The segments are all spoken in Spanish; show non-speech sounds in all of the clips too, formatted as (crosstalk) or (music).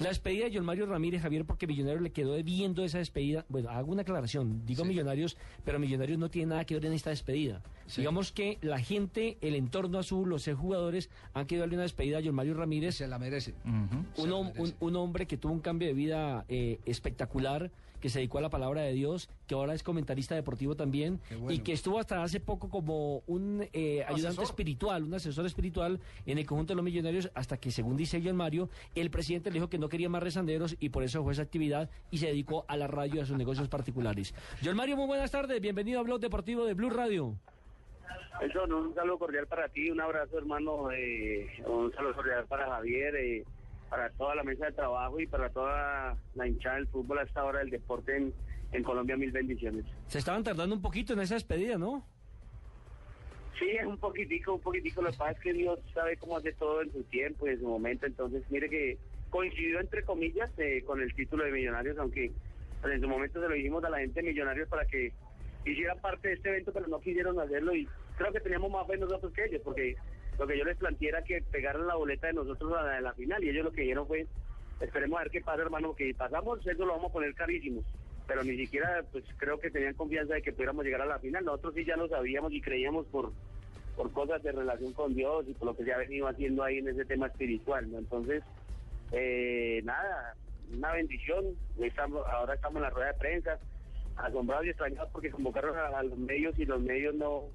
La despedida de John Mario Ramírez, Javier, porque Millonarios le quedó debiendo esa despedida. Bueno, hago una aclaración. Digo Millonarios, pero Millonarios no tiene nada que ver en esta despedida. Digamos que la gente, el entorno azul, los seis jugadores han querido darle una despedida a John Mario Ramírez. Se la merece. un, hombre que tuvo un cambio de vida eh, espectacular, que se dedicó a la palabra de Dios, que ahora es comentarista deportivo también, y que estuvo hasta hace poco como un eh, ayudante espiritual, un asesor espiritual en el conjunto de los millonarios, hasta que, según dice John Mario, el presidente le dijo que no quería más rezanderos y por eso fue esa actividad y se dedicó a la radio y a sus negocios particulares. John Mario, muy buenas tardes, bienvenido a Blog Deportivo de Blue Radio. Eso, un saludo cordial para ti, un abrazo hermano, eh, un saludo cordial para Javier, eh, para toda la mesa de trabajo y para toda la hinchada del fútbol a esta hora del deporte en, en Colombia, mil bendiciones. Se estaban tardando un poquito en esa despedida, ¿no? Sí, es un poquitico, un poquitico. Lo que pasa es que Dios sabe cómo hace todo en su tiempo y en su momento. Entonces, mire que coincidió entre comillas eh, con el título de Millonarios, aunque pues, en su momento se lo dijimos a la gente de Millonarios para que hiciera parte de este evento, pero no quisieron hacerlo y creo que teníamos más fe nosotros que ellos, porque lo que yo les planteé era que pegaran la boleta de nosotros a la de la final y ellos lo que dijeron fue, esperemos a ver qué pasa, hermano, que pasamos, eso lo vamos a poner carísimo pero ni siquiera pues creo que tenían confianza de que pudiéramos llegar a la final. Nosotros sí ya lo sabíamos y creíamos por, por cosas de relación con Dios y por lo que se ha venido haciendo ahí en ese tema espiritual. ¿no? Entonces, eh, nada, una bendición. Estamos, ahora estamos en la rueda de prensa, asombrados y extrañados porque convocaron a, los medios y los medios no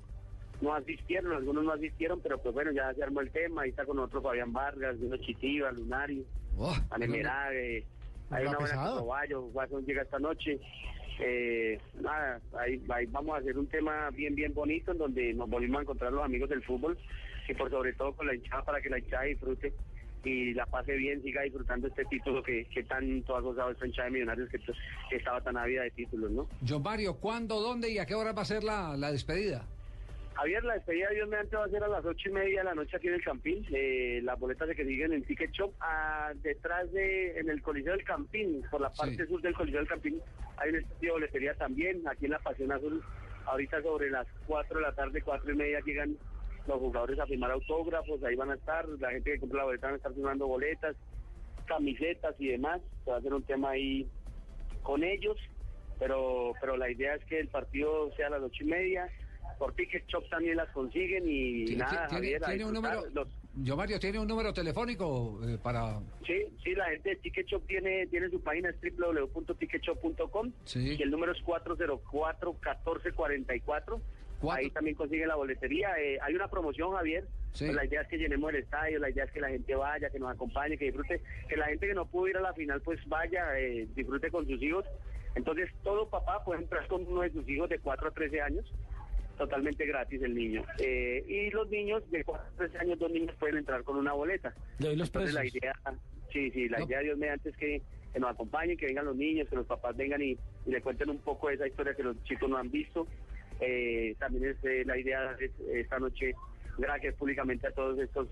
no asistieron, algunos no asistieron, pero pues bueno, ya se armó el tema, ahí está con nosotros Fabián Vargas, Bruno Chitiva, Lunario, oh, Anemerague, hay una buena caballo, Guasón llega esta noche. Eh, nada, ahí, vamos a hacer un tema bien, bien bonito en donde nos volvimos a encontrar los amigos del fútbol y por sobre todo con la hinchada para que la hinchada disfrute y la pase bien, siga disfrutando este título que, que tanto ha gozado esta hinchada de millonarios que, estaba tan ávida de títulos, ¿no? John Mario, ¿cuándo, dónde y a qué hora va a ser la, la despedida? Javier, la despedida de Dios mediante va a ser a las ocho y media de la noche aquí en el Campín. Eh, las boletas de que siguen en Ticket Shop. Ah, detrás de, en el Coliseo del Campín, por la parte sur del Coliseo del Campín, hay un estudio de boletería también. Aquí en la Pasión Azul, ahorita sobre las cuatro de la tarde, cuatro y media, llegan los jugadores a firmar autógrafos. Ahí van a estar, la gente que compra la boleta van a estar firmando boletas, camisetas y demás. Se va a hacer un tema ahí con ellos. Pero, pero la idea es que el partido sea a las ocho y media por Ticket Shop también las consiguen y nada, Javier, tiene un número, Yo Mario, ¿tiene un número telefónico eh, para...? Sí, sí, la gente de Ticket Shop tiene, tiene su página, es www.ticketshop.com y el número es 404-1444. Ahí también consiguen la boletería. Eh, hay una promoción, Javier. Pues la idea es que llenemos el estadio, la idea es que la gente vaya, que nos acompañe, que disfrute, que la gente que no pudo ir a la final pues vaya, eh, disfrute con sus hijos. Entonces todo papá puede entrar con uno de sus hijos de 4 a 13 años totalmente gratis el niño. Eh, y los niños de 4 a 13 años, dos niños pueden entrar con una boleta. los Entonces la idea, sí, sí, la idea de Dios mediante es que, nos acompañen, que vengan los niños, que los papás vengan y, le cuenten un poco de esa historia que los chicos no han visto. Eh, también es eh, la idea esta noche, gracias públicamente a todos estos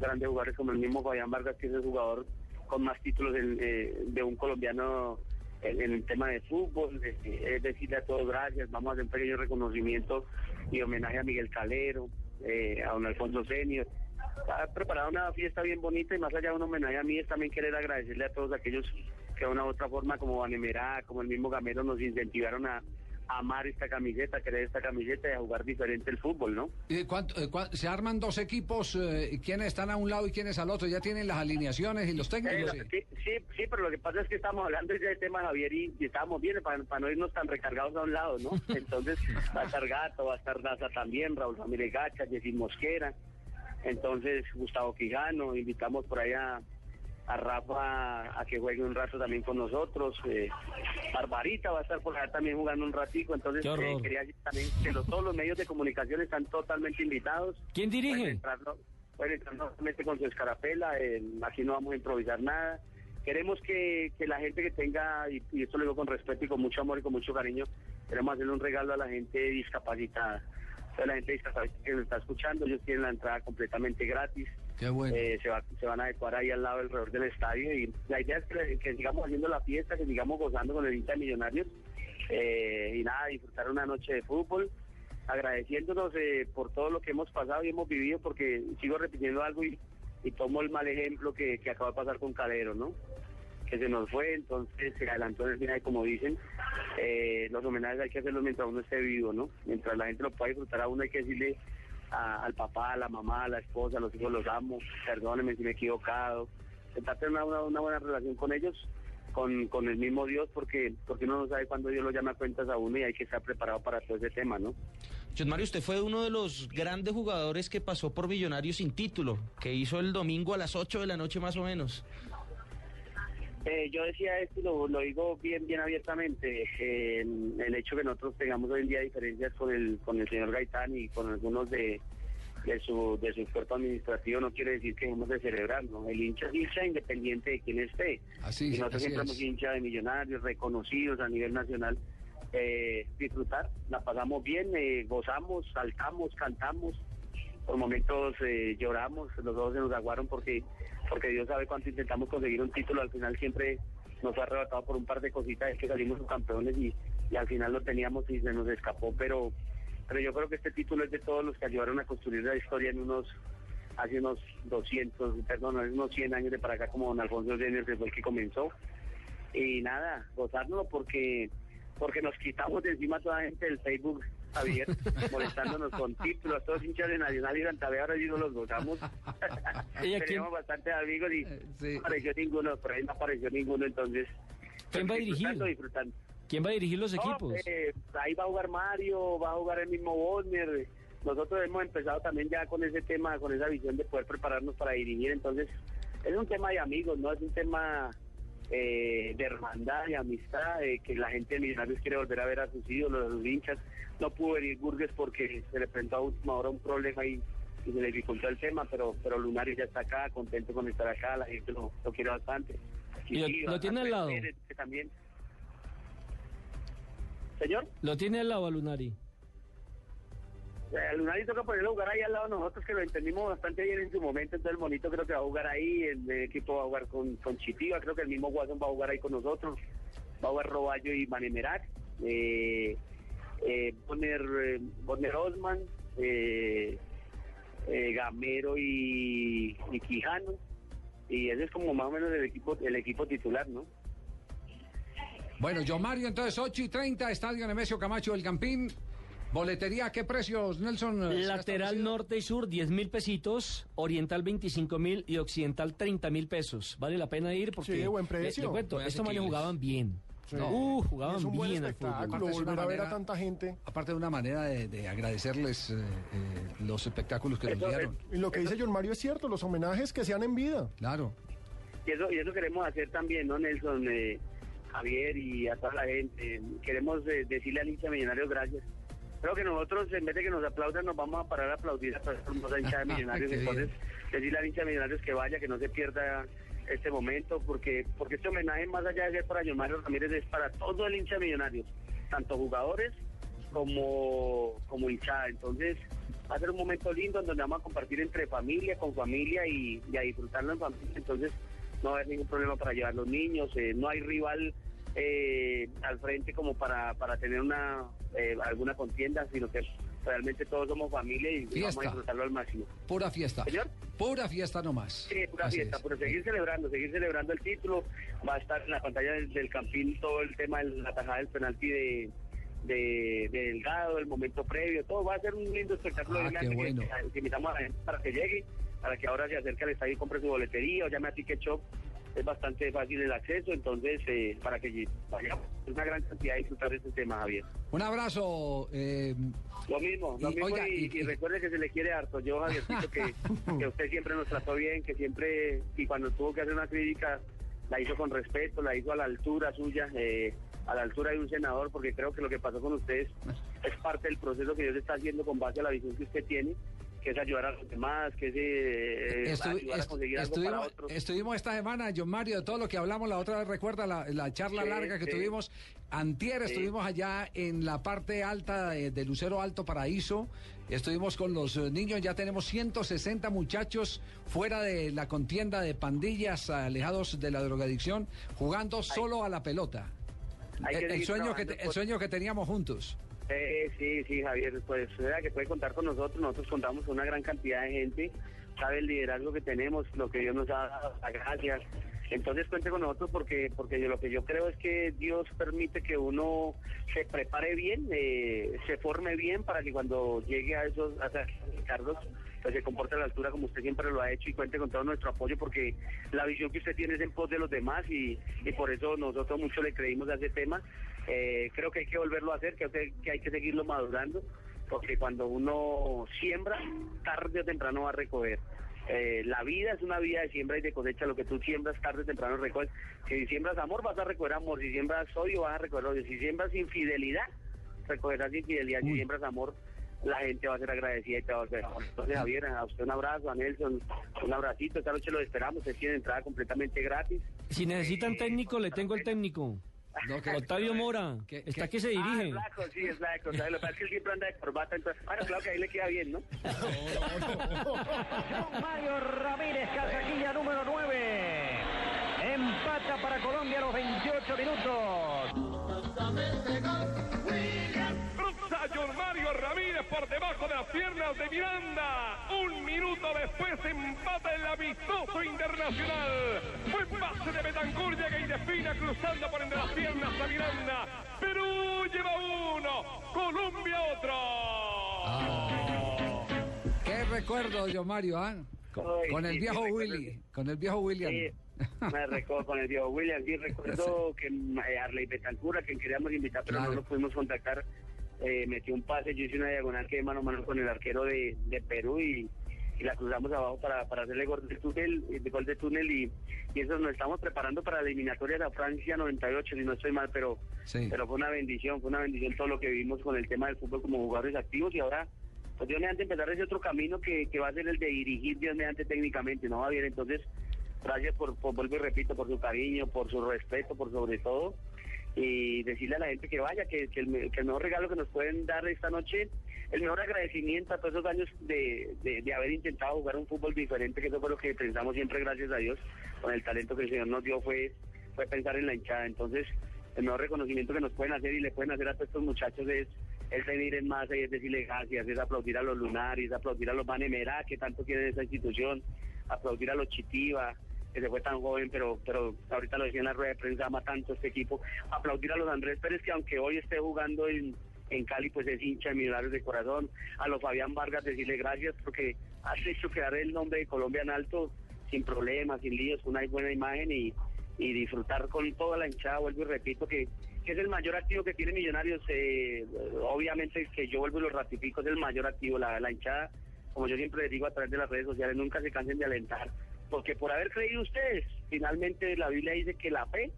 grandes jugadores como el mismo Fabián Vargas, que es el jugador con más títulos de un colombiano en, el tema de fútbol, es decirle a todos gracias, vamos a hacer un pequeño reconocimiento y homenaje a Miguel Calero, eh, a don Alfonso Senior. Ha preparado una fiesta bien bonita y más allá de un homenaje a mí es también querer agradecerle a todos aquellos que de una u otra forma como Vanemerá, como el mismo Gamero nos incentivaron a, amar esta camiseta, querer esta camiseta y a jugar diferente el fútbol, ¿no? ¿Y cuánto, eh, se arman dos equipos, eh, ¿quiénes están a un lado y quiénes al otro? ¿Ya tienen las alineaciones y los técnicos? sí, sí, pero lo que pasa es que estamos hablando de tema, Javier, y, estamos bien para, no irnos tan recargados a un lado, ¿no? (laughs) Entonces va a estar Gato, va a estar Daza también, Raúl Ramírez Gacha, Jessy Mosquera, entonces Gustavo Quijano, invitamos por allá a Rafa a que juegue un rato también con nosotros. Eh, Barbarita va a estar por allá también jugando un ratico. Entonces eh, quería decir también que todos los medios de comunicación están totalmente invitados. ¿Quién dirige? Pueden entrar, normalmente con su escarapela. Eh, aquí no vamos a improvisar nada. Queremos que, que la gente que tenga, y, esto lo digo con respeto y con mucho amor y con mucho cariño, queremos hacerle un regalo a la gente discapacitada. a la gente discapacitada que nos está escuchando, ellos tienen la entrada completamente gratis. Eh, se, va, se van a adecuar ahí al lado alrededor del estadio y la idea es que, sigamos haciendo la fiesta, que sigamos gozando con el de Millonarios eh, y nada, disfrutar una noche de fútbol, agradeciéndonos eh, por todo lo que hemos pasado y hemos vivido, porque sigo repitiendo algo y, tomo el mal ejemplo que, que acaba de pasar con Calero, ¿no? que se nos fue, entonces se adelantó en el final, como dicen, eh, los homenajes hay que hacerlos mientras uno esté vivo, ¿no? Mientras la gente lo pueda disfrutar a uno hay que decirle al papá, a la mamá, a la esposa, a los hijos los amo, perdónenme si me he equivocado, intentar tener una, buena relación con ellos, con, con el mismo Dios, porque, porque uno no sabe cuándo Dios lo llama a cuentas a uno y hay que estar preparado para todo ese tema, ¿no? John Mario, usted fue uno de los grandes jugadores que pasó por Millonarios sin título, que hizo el domingo a las 8 de la noche más o menos. Eh, yo decía esto y lo, digo bien bien abiertamente, eh, el hecho que nosotros tengamos hoy en día diferencias con el con el señor Gaitán y con algunos de, de su de su cuerpo administrativo no quiere decir que debemos de celebrarlo. El hincha es hincha independiente de quién esté. Así, y nosotros siempre somos hincha de millonarios, reconocidos a nivel nacional. Eh, disfrutar, la pasamos bien, gozamos, saltamos, cantamos, por momentos lloramos, los dos se nos aguaron porque porque Dios sabe cuánto intentamos conseguir un título, al final siempre nos ha arrebatado por un par de cositas, es que salimos campeones y, y al final lo teníamos y se nos escapó, pero, pero yo creo que este título es de todos los que ayudaron a construir la historia en unos hace unos 200, perdón, unos 100 años de para acá como don Alfonso Jenner, que fue el que comenzó. Y nada, gozárnoslo porque porque nos quitamos de encima toda la gente del Facebook, Javier, (laughs) molestándonos con títulos, todos hinchas de Nacional y Grantabe, ahora sí no los gozamos. (laughs) Teníamos bastantes amigos y eh, no apareció ninguno, por ahí no apareció ninguno, entonces... ¿Quién va a dirigir? Disfrutando. ¿Quién va a dirigir los equipos? Eh, ahí va a jugar Mario, va a jugar el mismo Bonner. Nosotros hemos empezado también ya con ese tema, con esa visión de poder prepararnos para dirigir, entonces es un tema de amigos, no es un tema eh, de hermandad, y amistad, que la gente de Millonarios quiere volver a ver a sus ídolos, a sus hinchas. No pudo venir Burgues porque se le presentó a última hora un problema y, y se le dificultó el tema, pero pero Lunario ya está acá, contento con estar acá, la gente lo, quiere bastante. ¿Y lo, tiene al lado? también. ¿Señor? ¿Lo tiene al lado a Lunari? El Lunari toca ponerlo a jugar ahí al lado de nosotros, que lo entendimos bastante bien en su momento. Entonces, el Monito creo que va a jugar ahí. El, equipo va a jugar con, con Chitiva. Creo que el mismo Guasón va a jugar ahí con nosotros. Va a jugar Roballo y Manemerac. Eh, eh, Bonner, eh, Bonner Osman. Eh, eh, Gamero y, y, Quijano. Y ese es como más o menos el equipo, el equipo titular, ¿no? Bueno, yo Mario, entonces 8 y 30, Estadio Nemesio Camacho del Campín. Boletería, ¿qué precios, Nelson? Lateral norte y sur, 10 mil pesitos, oriental 25 mil y occidental 30 mil pesos. Vale la pena ir porque... Sí, buen precio. cuento, estos manes jugaban bien. Uh, jugaban es un buen bien espectáculo, volver a ver a tanta gente. Aparte de una manera de, agradecerles eh, eh, los espectáculos que nos dieron. Y lo que dice John Mario es cierto, los homenajes que sean en vida. Claro. Y eso, y eso queremos hacer también, ¿no, Nelson? Eh, Javier y a toda la gente. Queremos decirle al hincha millonario gracias creo que nosotros, en vez de que nos aplaudan, nos vamos a parar a aplaudir a toda esta hincha de (laughs) millonarios. Entonces, decirle a la hincha de millonarios que vaya, que no se pierda este momento, porque porque este homenaje, más allá de ser para John Mario Ramírez, es para todo el hincha de millonarios, tanto jugadores como, como hinchada. Entonces, va a ser un momento lindo en donde vamos a compartir entre familia, con familia y, a disfrutarlo en familia. Entonces, no va a haber ningún problema para llevar los niños, eh, no hay rival eh, al frente como para, para tener una eh, alguna contienda, sino que realmente todos somos familia y vamos a disfrutarlo al máximo. Pura fiesta. ¿Señor? Pura fiesta nomás. Sí, pura fiesta, pero seguir celebrando, seguir celebrando el título. Va a estar en la pantalla del, campín todo el tema de la tajada del penalti de, de, Delgado, el momento previo, todo va a ser un lindo espectáculo. Ah, qué bueno. que, invitamos a la gente para que llegue, para que ahora se acerque al estadio y compre su boletería o llame a Ticket Shop es bastante fácil el acceso, entonces eh, para que vayamos, una gran cantidad de disfrutar de este tema, Javier. Un abrazo. Eh, lo mismo, lo mismo y, recuerde que se le quiere harto. Yo, Javier, que, (laughs) que usted siempre nos trató bien, que siempre, y cuando tuvo que hacer una crítica, la hizo con respeto, la hizo a la altura suya, eh, a la altura de un senador, porque creo que lo que pasó con ustedes es parte del proceso que Dios está haciendo con base a la visión que usted tiene que es ayudar a los demás, que es eh, ayudar a conseguir algo estuvimos, para otros. Estuvimos esta semana, John Mario, de todo lo que hablamos la otra vez, recuerda la, charla larga que tuvimos. Antier estuvimos allá en la parte alta de, Lucero Alto Paraíso. Estuvimos con los eh, niños, ya tenemos 160 muchachos fuera de la contienda de pandillas, alejados de la drogadicción, jugando solo a la pelota. El, sueño que, el sueño que teníamos juntos. Eh, sí, sí, Javier, pues era que puede contar con nosotros, nosotros contamos con una gran cantidad de gente, sabe el liderazgo que tenemos, lo que Dios nos ha dado, las gracias, Entonces cuente con nosotros porque porque yo, lo que yo creo es que Dios permite que uno se prepare bien, eh, se forme bien para que cuando llegue a esos a esos cargos pues se comporte a la altura como usted siempre lo ha hecho y cuente con todo nuestro apoyo porque la visión que usted tiene es en pos de los demás y, y por eso nosotros mucho le creímos a ese tema. Eh, creo que hay que volverlo a hacer, creo que, que hay que seguirlo madurando porque cuando uno siembra, tarde o temprano va a recoger. Eh, la vida es una vida de siembra y de cosecha, lo que tú siembras tarde o temprano recoges. Si siembras amor vas a recoger amor, si siembras odio vas a recoger odio, si siembras infidelidad, recogerás infidelidad, si siembras amor, la gente va a ser agradecida y te va a volver. Entonces Javier, a usted un abrazo, a Nelson, un abracito, esta noche lo esperamos, ustedes tienen entrada completamente gratis. Si necesitan técnico, le tengo el técnico. No, que- (laughs) Octavio Mora, que- está que- que se Ah, dirige. es blanco, sí, es blanco. ¿sabes? Lo que pasa es que él siempre anda de corbata, entonces, bueno, claro que ahí le queda bien, ¿no? (laughs) Mario Ramírez, casaquilla número 9. Empata para Colombia a los 28 minutos. Por debajo de las piernas de Miranda. Un minuto después empata el amistoso internacional. Buen pase de Betancourt, llega y defina cruzando por entre las piernas a Miranda. Perú lleva uno, Colombia otro. ¿Qué recuerdo, yo Mario, ah? Con, Ay, con el sí, sí, viejo recuerdo. Willy, con el viejo William. Sí, me recuerdo con el viejo William, sí, recuerdo (laughs) que eh, Arley Betancura, que queríamos invitar, pero Claro. no lo pudimos contactar, eh, metió un pase, yo hice una diagonal que mano a mano con el arquero de, de Perú y, y la cruzamos abajo para, para hacerle gol de túnel, eh, de gol de túnel y, y eso nos estamos preparando para la eliminatoria de la Francia 98, si no estoy mal, pero, Sí. pero fue una bendición, fue una bendición todo lo que vivimos con el tema del fútbol como jugadores activos y ahora pues Dios mediante empezar ese otro camino que, que va a ser el de dirigir Dios mediante técnicamente, ¿no? Va bien, entonces, gracias por, por, vuelvo y repito, por su cariño, por su respeto, por sobre todo, y decirle a la gente que vaya, que, el, que el mejor regalo que nos pueden dar esta noche, el mejor agradecimiento a todos esos años de, de, haber intentado jugar un fútbol diferente, que eso fue lo que pensamos siempre, gracias a Dios, con el talento que el Señor nos dio fue, fue pensar en la hinchada, entonces, el mejor reconocimiento que nos pueden hacer y le pueden hacer a todos estos muchachos es es venir en masa y es decirle gracias, es aplaudir a los lunares, aplaudir a los Manemera que tanto quieren esa institución, aplaudir a los Chitiva, que se fue tan joven, pero pero ahorita lo decía en la rueda de prensa, ama tanto este equipo, aplaudir a los Andrés Pérez, que aunque hoy esté jugando en, en Cali, pues es hincha de Millonarios de corazón, a los Fabián Vargas decirle gracias porque has hecho quedar el nombre de Colombia en alto, sin problemas, sin líos, con una buena imagen y, y disfrutar con toda la hinchada, vuelvo y repito que, es el mayor activo que tiene Millonarios, eh, obviamente que yo vuelvo y lo ratifico, es el mayor activo, la, la hinchada, como yo siempre les digo a través de las redes sociales, nunca se cansen de alentar, porque por haber creído ustedes, finalmente la Biblia dice que la fe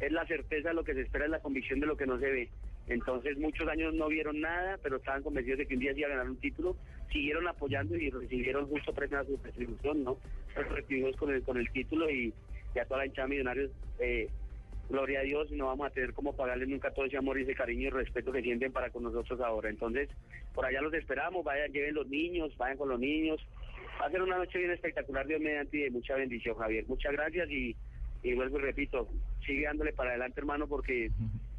es la certeza de lo que se espera, es la convicción de lo que no se ve. Entonces muchos años no vieron nada, pero estaban convencidos de que un día se iba a ganar un título, siguieron apoyando y recibieron justo premio a su distribución, ¿no? Pues recibimos con el, con el título y, y a toda la hinchada millonarios, eh, gloria a Dios, no vamos a tener como pagarles nunca todo ese amor y ese cariño y respeto que sienten para con nosotros ahora. Entonces, por allá los esperamos, vayan, lleven los niños, vayan con los niños. Va a ser una noche bien espectacular, Dios mediante, y de mucha bendición, Javier. Muchas gracias y, y vuelvo y repito, sigue dándole para adelante, hermano, porque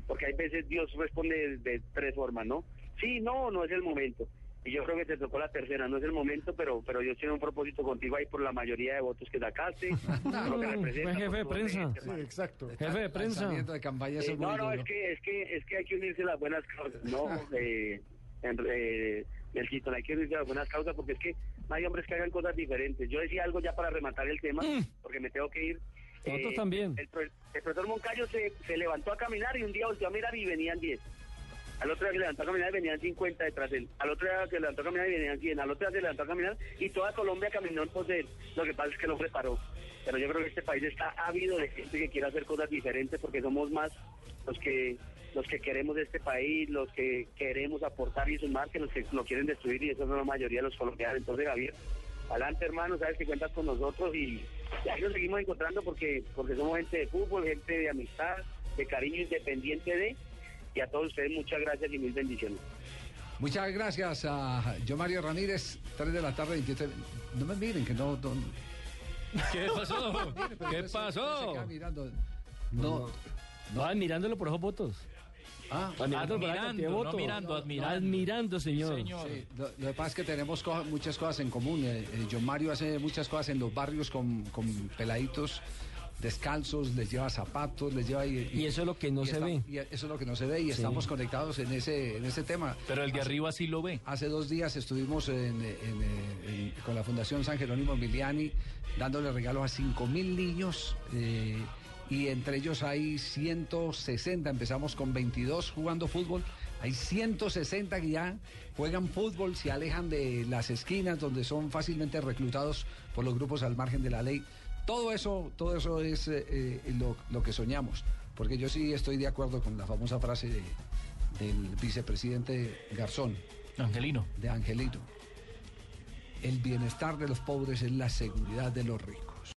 porque hay veces Dios responde de, de tres formas, ¿no? Sí, no, no es el momento. Y yo creo que te tocó la tercera, no es el momento, pero pero Dios tiene un propósito contigo ahí por la mayoría de votos que sacaste. (laughs) lo que Fue representa, jefe de prensa. Sí, exacto. Jefe de prensa. De campaña, Eh, no, no, es que, es que es que hay que unirse a las buenas causas, ¿no? (laughs) Eh, en, eh, hay que unirse a las buenas causas porque es que hay hombres que hagan cosas diferentes. Yo decía algo ya para rematar el tema, porque me tengo que ir. Mm. Eh, Nosotros también. El, pro- el profesor Moncayo se, se levantó a caminar y un día volteó a mirar y venían 10. Al otro día se levantó a caminar y venían 50 detrás de él. Al otro día se levantó a caminar y venían 100. Al otro día se levantó a caminar y toda Colombia caminó en pos de él. Lo que pasa es que el hombre paró. Pero yo creo que este país está ávido de gente que quiere hacer cosas diferentes porque somos más los que los que queremos este país, los que queremos aportar y sumar, que los que lo quieren destruir y eso es la mayoría de los colombianos. Entonces, Javier, adelante hermano, sabes que cuentas con nosotros y, y ahí nos seguimos encontrando porque porque somos gente de fútbol, gente de amistad, de cariño independiente de y a todos ustedes muchas gracias y mil bendiciones. Muchas gracias a yo Mario Ramírez, 3 de la tarde, 27. No me miren, que no ¿Qué (laughs) pasó? ¿Qué pasó? No. No, admirándolo por esos votos. Ah, Admirando, cantidad de no votos. mirando, admirando. Admirando, señor. Señor. sí, lo, lo que pasa es que tenemos co- muchas cosas en común. Eh, eh, John Mario hace muchas cosas en los barrios con, con peladitos descalzos, les lleva zapatos, les lleva... Y, eso es lo que no se ve. Y eso es lo que no se ve y estamos conectados en ese, en ese tema. Pero el de arriba sí lo ve. Hace dos días estuvimos con la Fundación San Jerónimo Emiliani dándole regalos a 5 mil niños. Eh, y entre ellos hay 160, empezamos con 22 jugando fútbol, hay 160 que ya juegan fútbol, se alejan de las esquinas donde son fácilmente reclutados por los grupos al margen de la ley. Todo eso, todo eso es eh, eh, lo, que soñamos, porque yo sí estoy de acuerdo con la famosa frase del vicepresidente Garzón. Angelino. De Angelino. El bienestar de los pobres es la seguridad de los ricos.